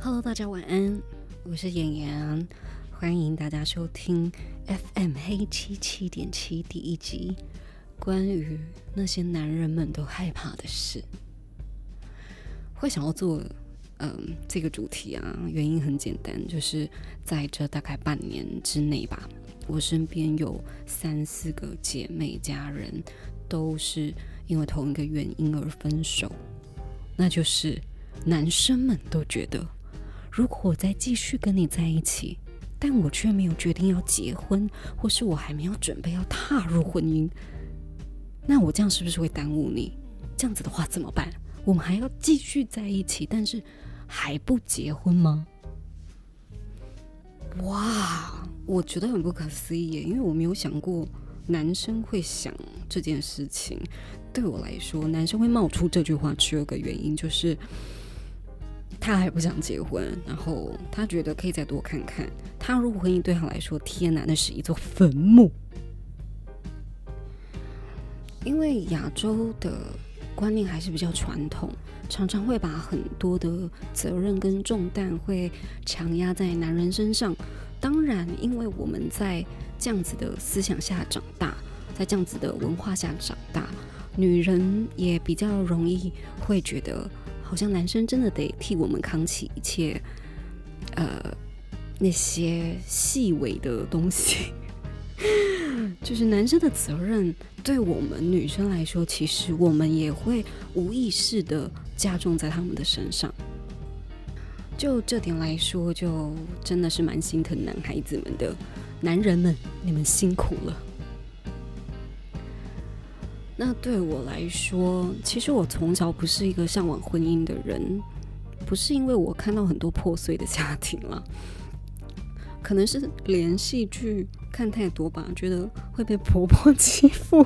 Hello，大家晚安，我是演员，欢迎大家收听 FM 黑七七点七第一集，关于那些男人们都害怕的事。会想要做嗯这个主题啊，原因很简单，就是在这大概半年之内吧，我身边有三四个姐妹家人都是因为同一个原因而分手，那就是男生们都觉得。如果我再继续跟你在一起，但我却没有决定要结婚，或是我还没有准备要踏入婚姻，那我这样是不是会耽误你？这样子的话怎么办？我们还要继续在一起，但是还不结婚吗？哇，我觉得很不可思议耶，因为我没有想过男生会想这件事情。对我来说，男生会冒出这句话，只有个原因，就是。他还不想结婚，然后他觉得可以再多看看。踏入婚姻对他来说，天哪，那是一座坟墓。因为亚洲的观念还是比较传统，常常会把很多的责任跟重担会强压在男人身上。当然，因为我们在这样子的思想下长大，在这样子的文化下长大，女人也比较容易会觉得。好像男生真的得替我们扛起一切，呃，那些细微的东西，就是男生的责任。对我们女生来说，其实我们也会无意识的加重在他们的身上。就这点来说，就真的是蛮心疼男孩子们的，男人们，你们辛苦了。那对我来说，其实我从小不是一个向往婚姻的人，不是因为我看到很多破碎的家庭了，可能是连戏剧看太多吧，觉得会被婆婆 欺负，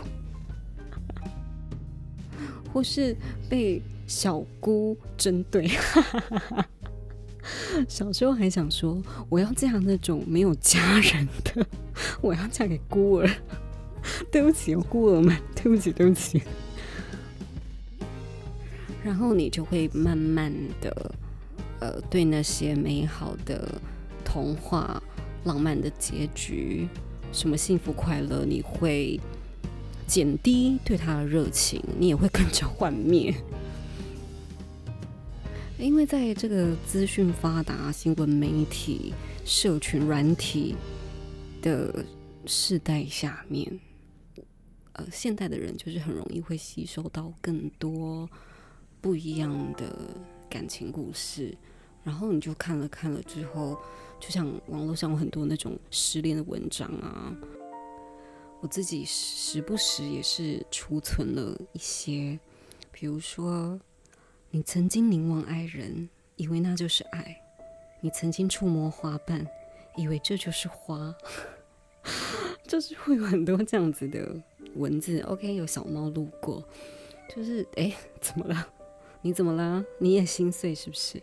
或是被小姑针对。小时候还想说，我要嫁那种没有家人的，我要嫁给孤儿。对不起，我孤儿们，对不起，对不起。然后你就会慢慢的，呃，对那些美好的童话、浪漫的结局，什么幸福快乐，你会减低对他的热情，你也会跟着幻灭。因为在这个资讯发达、新闻媒体、社群软体的世代下面。呃，现代的人就是很容易会吸收到更多不一样的感情故事，然后你就看了看了之后，就像网络上有很多那种失恋的文章啊，我自己时不时也是储存了一些，比如说你曾经凝望爱人，以为那就是爱；你曾经触摸花瓣，以为这就是花。就是会有很多这样子的文字。OK，有小猫路过，就是哎，怎么了？你怎么了？你也心碎是不是？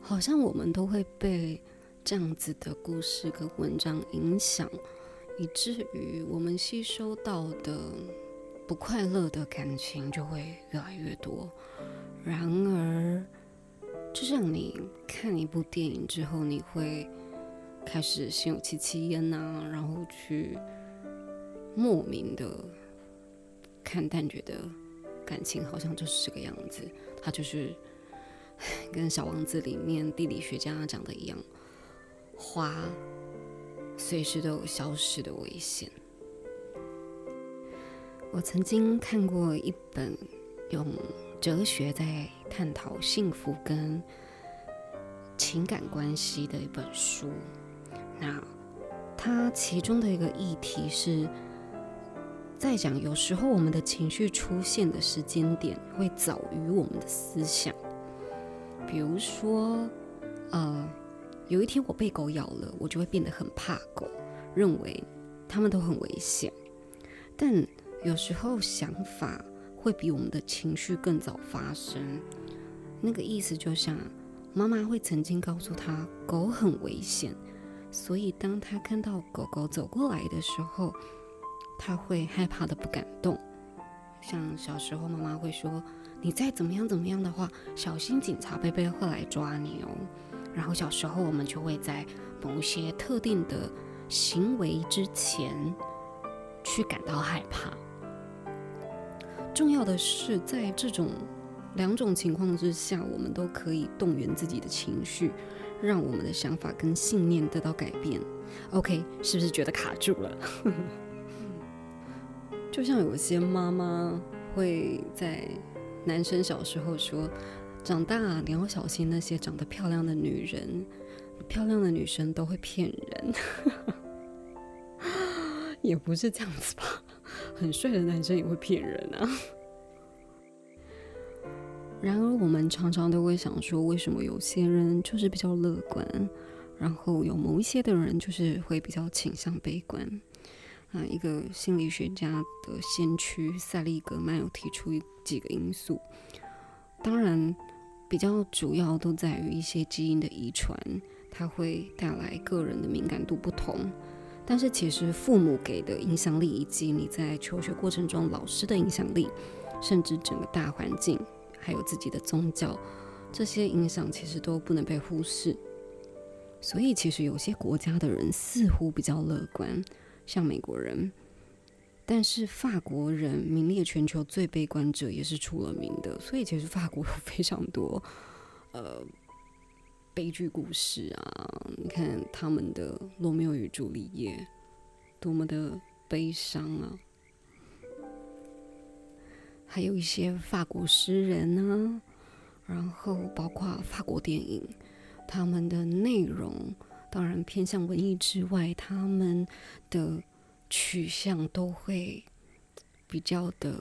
好像我们都会被这样子的故事跟文章影响，以至于我们吸收到的不快乐的感情就会越来越多。然而，就像你看一部电影之后，你会。开始心有戚戚焉呐，然后去莫名的看淡，觉得感情好像就是这个样子。他就是跟《小王子》里面地理学家讲的一样，花随时都有消失的危险。我曾经看过一本用哲学在探讨幸福跟情感关系的一本书。那它其中的一个议题是在讲，有时候我们的情绪出现的时间点会早于我们的思想。比如说，呃，有一天我被狗咬了，我就会变得很怕狗，认为它们都很危险。但有时候想法会比我们的情绪更早发生。那个意思就像妈妈会曾经告诉他，狗很危险。所以，当他看到狗狗走过来的时候，他会害怕的不敢动。像小时候妈妈会说，你再怎么样怎么样的话，小心警察贝贝会来抓你哦。然后小时候我们就会在某些特定的行为之前去感到害怕。重要的是，在这种两种情况之下，我们都可以动员自己的情绪，让我们的想法跟信念得到改变。OK，是不是觉得卡住了？就像有些妈妈会在男生小时候说：“长大你要小心那些长得漂亮的女人，漂亮的女生都会骗人。”也不是这样子吧？很帅的男生也会骗人啊。然而，我们常常都会想说，为什么有些人就是比较乐观，然后有某一些的人就是会比较倾向悲观？啊，一个心理学家的先驱塞利格曼有提出几个因素，当然比较主要都在于一些基因的遗传，它会带来个人的敏感度不同。但是其实父母给的影响力，以及你在求学过程中老师的影响力，甚至整个大环境，还有自己的宗教，这些影响其实都不能被忽视。所以其实有些国家的人似乎比较乐观，像美国人，但是法国人名列全球最悲观者也是出了名的。所以其实法国有非常多，呃。悲剧故事啊！你看他们的《罗密欧与朱丽叶》，多么的悲伤啊！还有一些法国诗人呢，然后包括法国电影，他们的内容当然偏向文艺之外，他们的取向都会比较的，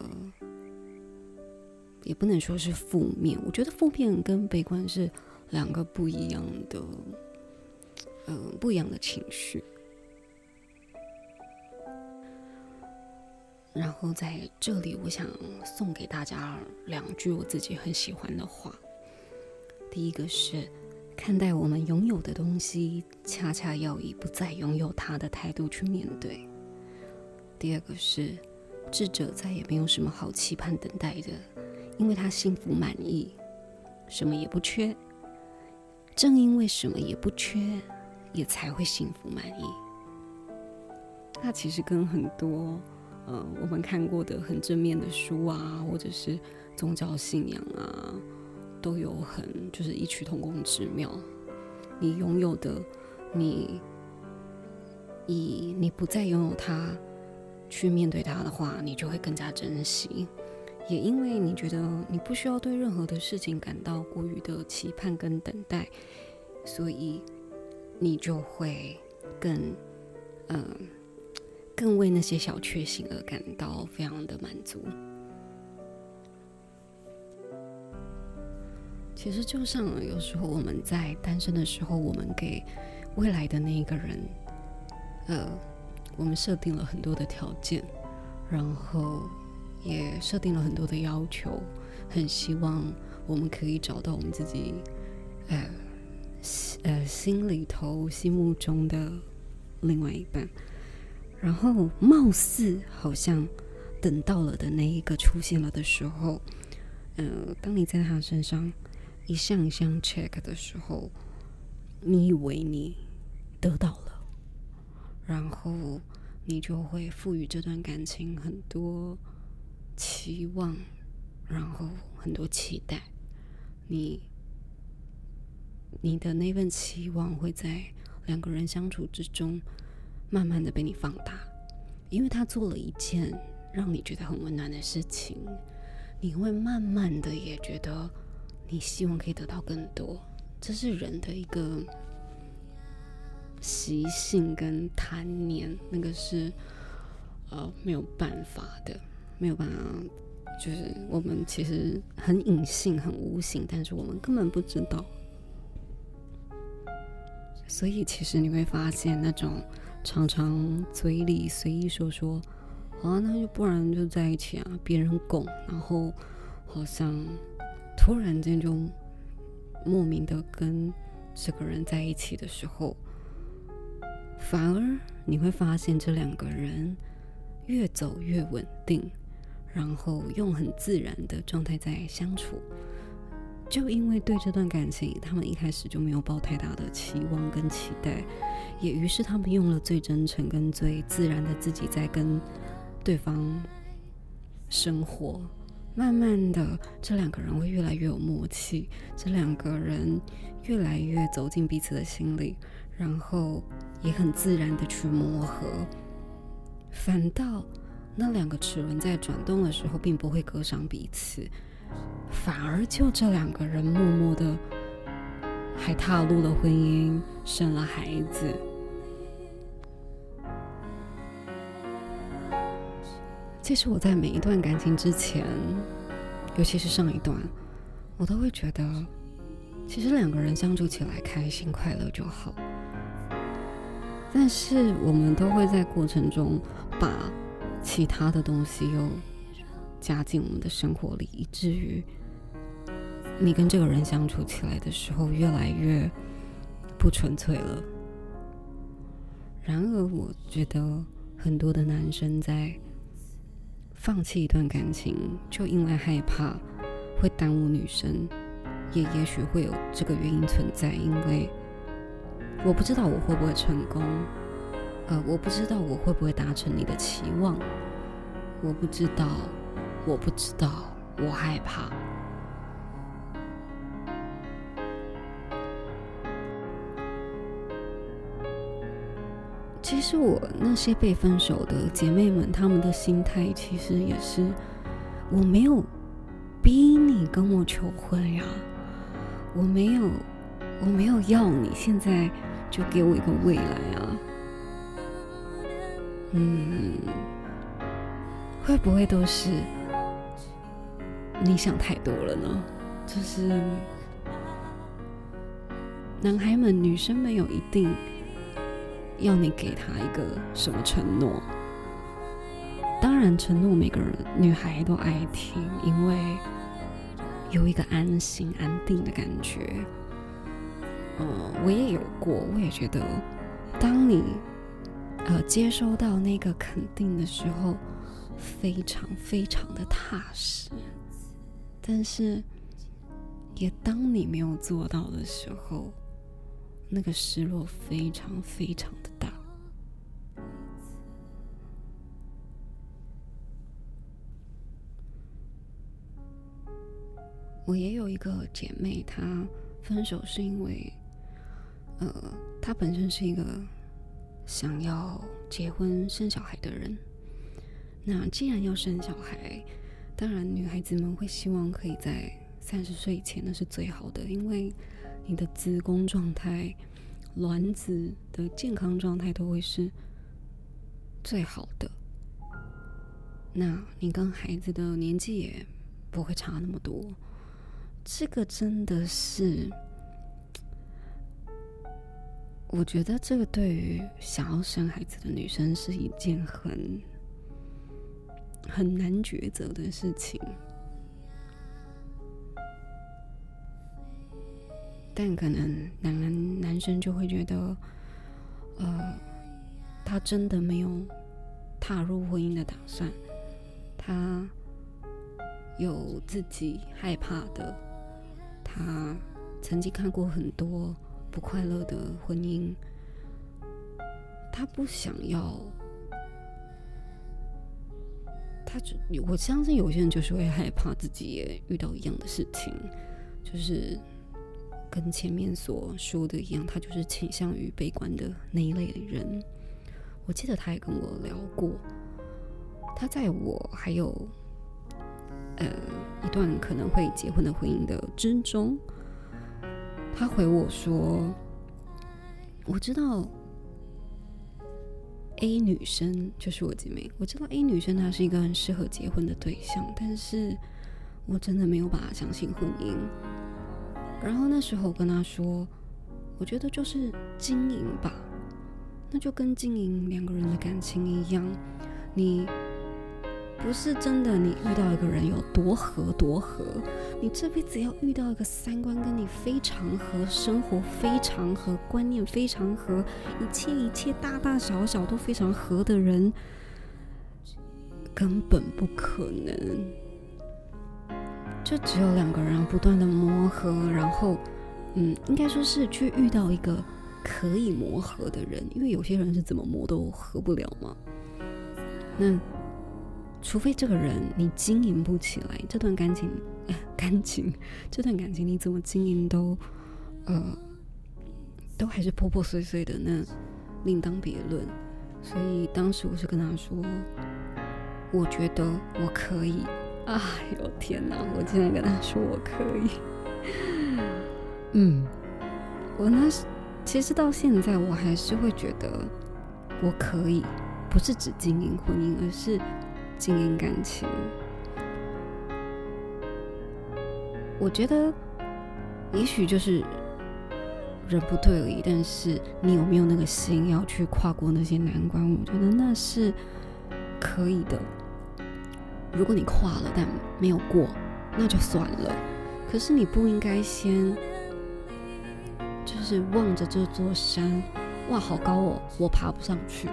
也不能说是负面。我觉得负面跟悲观是。两个不一样的，嗯，不一样的情绪。然后在这里，我想送给大家两句我自己很喜欢的话。第一个是，看待我们拥有的东西，恰恰要以不再拥有它的态度去面对。第二个是，智者再也没有什么好期盼等待的，因为他幸福满意，什么也不缺。正因为什么也不缺，也才会幸福满意。那其实跟很多呃我们看过的很正面的书啊，或者是宗教信仰啊，都有很就是异曲同工之妙。你拥有的，你以你不再拥有它去面对它的话，你就会更加珍惜。也因为你觉得你不需要对任何的事情感到过于的期盼跟等待，所以你就会更，嗯，更为那些小确幸而感到非常的满足。其实就像有时候我们在单身的时候，我们给未来的那一个人，呃，我们设定了很多的条件，然后。也设定了很多的要求，很希望我们可以找到我们自己，呃，呃心里头、心目中的另外一半。然后，貌似好像等到了的那一个出现了的时候，呃，当你在他身上一项一项 check 的时候，你以为你得到了，然后你就会赋予这段感情很多。期望，然后很多期待，你你的那份期望会在两个人相处之中，慢慢的被你放大，因为他做了一件让你觉得很温暖的事情，你会慢慢的也觉得你希望可以得到更多，这是人的一个习性跟贪念，那个是呃没有办法的。没有办法，就是我们其实很隐性、很无形，但是我们根本不知道。所以其实你会发现，那种常常嘴里随意说说“啊，那就不然就在一起啊”，别人拱，然后好像突然间就莫名的跟这个人在一起的时候，反而你会发现这两个人越走越稳定。然后用很自然的状态在相处。就因为对这段感情，他们一开始就没有抱太大的期望跟期待，也于是他们用了最真诚跟最自然的自己在跟对方生活。慢慢的，这两个人会越来越有默契，这两个人越来越走进彼此的心里，然后也很自然的去磨合。反倒那两个齿轮在转动的时候，并不会割伤彼此。反而就这两个人默默的，还踏入了婚姻，生了孩子。其实我在每一段感情之前，尤其是上一段，我都会觉得，其实两个人相处起来开心快乐就好。但是我们都会在过程中把其他的东西又加进我们的生活里，以至于。你跟这个人相处起来的时候，越来越不纯粹了。然而，我觉得很多的男生在放弃一段感情，就因为害怕会耽误女生，也也许会有这个原因存在。因为我不知道我会不会成功，呃，我不知道我会不会达成你的期望，我不知道，我不知道，我害怕。其实我那些被分手的姐妹们，她们的心态其实也是，我没有逼你跟我求婚呀，我没有，我没有要你现在就给我一个未来啊，嗯，会不会都是你想太多了呢？就是男孩们、女生没有一定。要你给他一个什么承诺？当然，承诺每个人女孩都爱听，因为有一个安心、安定的感觉。嗯，我也有过，我也觉得，当你呃接收到那个肯定的时候，非常非常的踏实。但是，也当你没有做到的时候。那个失落非常非常的大。我也有一个姐妹，她分手是因为，呃，她本身是一个想要结婚生小孩的人。那既然要生小孩，当然女孩子们会希望可以在三十岁以前，那是最好的，因为。你的子宫状态、卵子的健康状态都会是最好的。那你跟孩子的年纪也不会差那么多。这个真的是，我觉得这个对于想要生孩子的女生是一件很很难抉择的事情。但可能男男生就会觉得，呃，他真的没有踏入婚姻的打算，他有自己害怕的，他曾经看过很多不快乐的婚姻，他不想要，他就我相信有些人就是会害怕自己也遇到一样的事情，就是。跟前面所说的一样，他就是倾向于悲观的那一类人。我记得他也跟我聊过，他在我还有呃一段可能会结婚的婚姻的之中，他回我说：“我知道 A 女生就是我姐妹，我知道 A 女生她是一个很适合结婚的对象，但是我真的没有办法相信婚姻。”然后那时候我跟她说，我觉得就是经营吧，那就跟经营两个人的感情一样，你不是真的你遇到一个人有多合多合，你这辈子要遇到一个三观跟你非常合、生活非常合、观念非常合、一切一切大大小小都非常合的人，根本不可能。就只有两个人不断的磨合，然后，嗯，应该说是去遇到一个可以磨合的人，因为有些人是怎么磨都合不了嘛。那除非这个人你经营不起来，这段感情，感情，这段感情你怎么经营都，呃，都还是破破碎碎的，那另当别论。所以当时我是跟他说，我觉得我可以。哎呦天哪！我竟然跟他说我可以。嗯，我那时其实到现在我还是会觉得我可以，不是只经营婚姻，而是经营感情。我觉得也许就是人不对而已，但是你有没有那个心要去跨过那些难关？我觉得那是可以的。如果你跨了但没有过，那就算了。可是你不应该先，就是望着这座山，哇，好高哦，我爬不上去。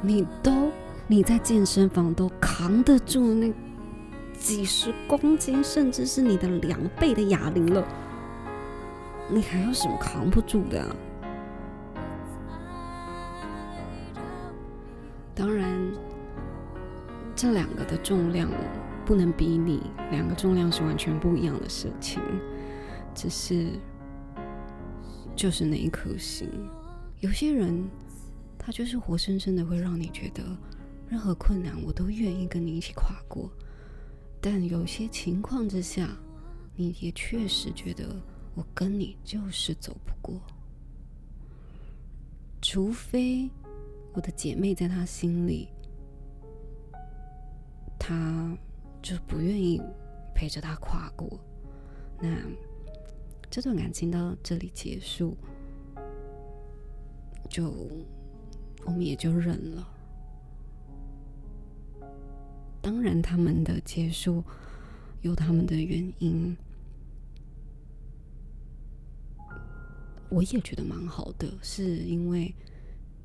你都你在健身房都扛得住那几十公斤，甚至是你的两倍的哑铃了，你还有什么扛不住的？当然。这两个的重量不能比拟，两个重量是完全不一样的事情。只是，就是那一颗心。有些人，他就是活生生的会让你觉得，任何困难我都愿意跟你一起跨过。但有些情况之下，你也确实觉得我跟你就是走不过。除非我的姐妹在他心里。他就不愿意陪着他跨过，那这段感情到这里结束，就我们也就认了。当然，他们的结束有他们的原因，我也觉得蛮好的，是因为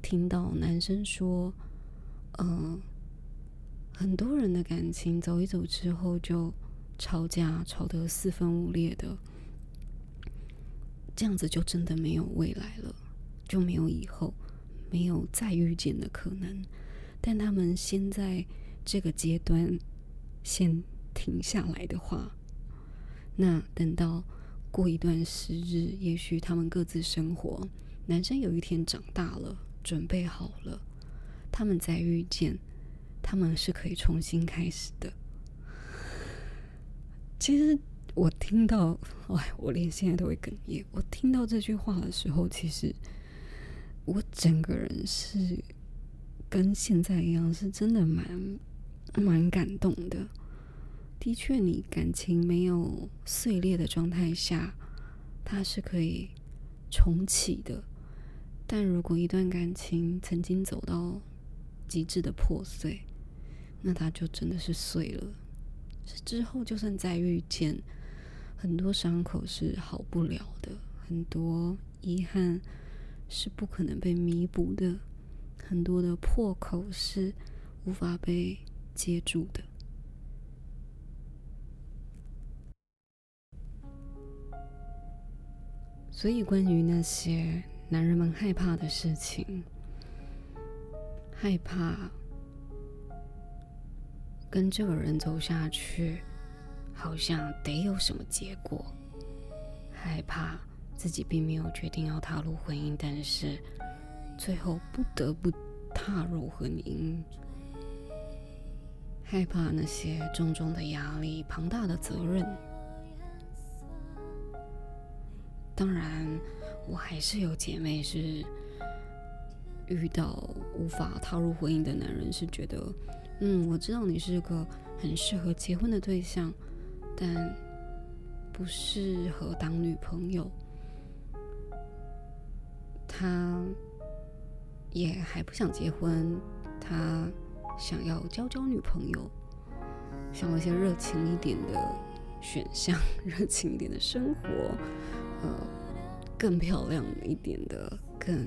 听到男生说，嗯。很多人的感情走一走之后就吵架，吵得四分五裂的，这样子就真的没有未来了，就没有以后，没有再遇见的可能。但他们现在这个阶段先停下来的话，那等到过一段时日，也许他们各自生活，男生有一天长大了，准备好了，他们再遇见。他们是可以重新开始的。其实我听到，哎，我连现在都会哽咽。我听到这句话的时候，其实我整个人是跟现在一样，是真的蛮蛮感动的。的确，你感情没有碎裂的状态下，它是可以重启的。但如果一段感情曾经走到极致的破碎，那它就真的是碎了。是之后就算再遇见，很多伤口是好不了的，很多遗憾是不可能被弥补的，很多的破口是无法被接住的。所以，关于那些男人们害怕的事情，害怕。跟这个人走下去，好像得有什么结果。害怕自己并没有决定要踏入婚姻，但是最后不得不踏入婚姻。害怕那些重重的压力、庞大的责任。当然，我还是有姐妹是遇到无法踏入婚姻的男人，是觉得。嗯，我知道你是个很适合结婚的对象，但不适合当女朋友。他也还不想结婚，他想要交交女朋友，想要一些热情一点的选项，热情一点的生活，呃，更漂亮一点的，更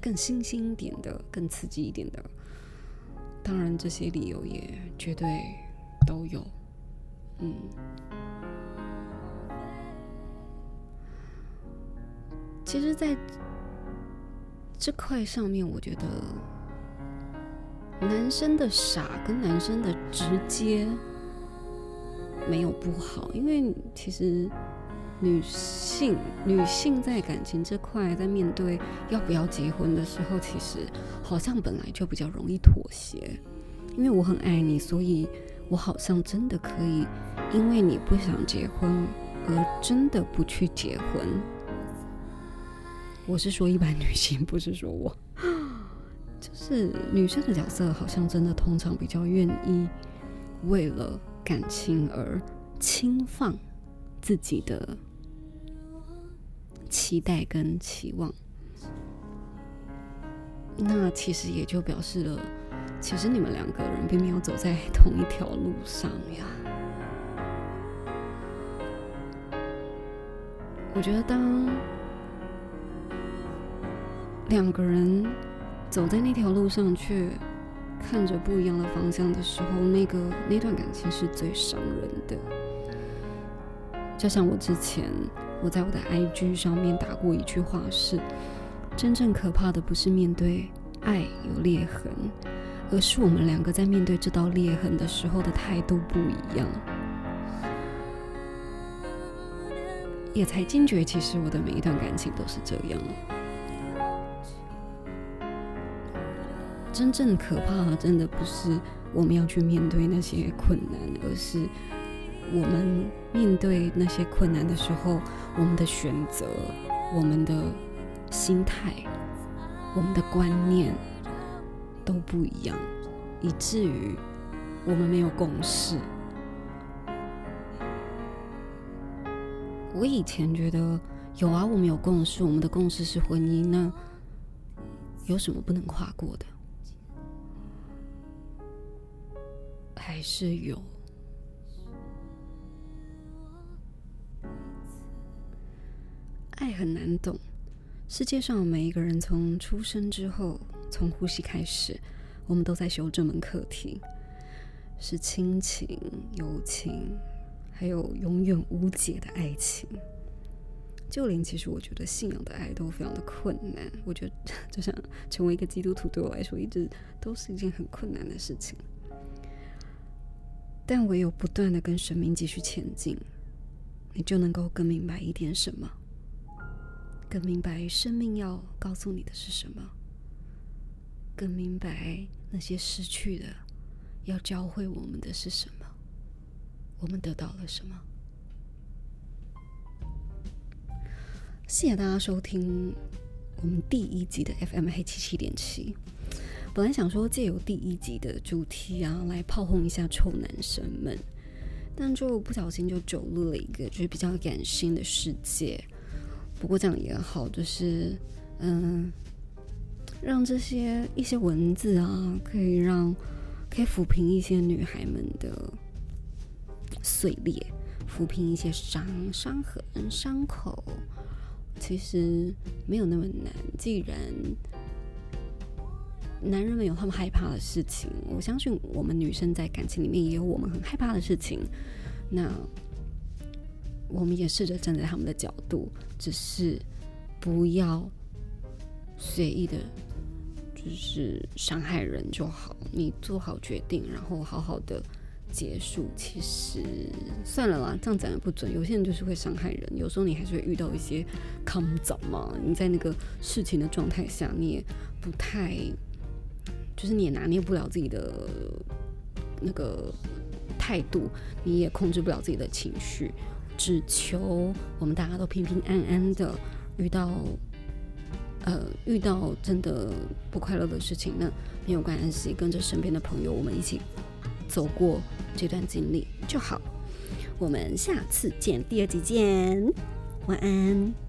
更新鲜一点的，更刺激一点的。当然这些理由也绝对都有，嗯。其实，在这块上面，我觉得男生的傻跟男生的直接没有不好，因为其实女性女性在感情这块，在面对要不要结婚的时候，其实好像本来就比较容易妥协。因为我很爱你，所以我好像真的可以，因为你不想结婚而真的不去结婚。我是说一般女性，不是说我，就是女生的角色，好像真的通常比较愿意为了感情而轻放自己的期待跟期望。那其实也就表示了，其实你们两个人并没有走在同一条路上呀。我觉得当。两个人走在那条路上，却看着不一样的方向的时候，那个那段感情是最伤人的。就像我之前我在我的 IG 上面打过一句话是：真正可怕的不是面对爱有裂痕，而是我们两个在面对这道裂痕的时候的态度不一样。也才惊觉，其实我的每一段感情都是这样。真正可怕的，真的不是我们要去面对那些困难，而是我们面对那些困难的时候，我们的选择、我们的心态、我们的观念都不一样，以至于我们没有共识。我以前觉得有啊，我们有共识，我们的共识是婚姻，那有什么不能跨过的？还是有爱很难懂。世界上每一个人从出生之后，从呼吸开始，我们都在修这门课题：是亲情、友情，还有永远无解的爱情。就连其实我觉得信仰的爱都非常的困难。我觉得 就像成为一个基督徒，对我来说一直都是一件很困难的事情。但唯有不断的跟生命继续前进，你就能够更明白一点什么，更明白生命要告诉你的是什么，更明白那些失去的要教会我们的是什么，我们得到了什么。谢谢大家收听我们第一集的 FM 黑七七点七。本来想说借由第一集的主题啊，来炮轰一下臭男生们，但就不小心就走入了一个就是比较感性的世界。不过这样也好，就是嗯，让这些一些文字啊，可以让可以抚平一些女孩们的碎裂，抚平一些伤伤痕伤口。其实没有那么难，既然。男人们有他们害怕的事情，我相信我们女生在感情里面也有我们很害怕的事情。那我们也试着站在他们的角度，只是不要随意的，就是伤害人就好。你做好决定，然后好好的结束。其实算了啦，这样讲也不准。有些人就是会伤害人，有时候你还是会遇到一些抗早嘛。你在那个事情的状态下，你也不太。就是你也拿捏不了自己的那个态度，你也控制不了自己的情绪，只求我们大家都平平安安的。遇到呃遇到真的不快乐的事情，那没有关系，跟着身边的朋友，我们一起走过这段经历就好。我们下次见，第二集见，晚安。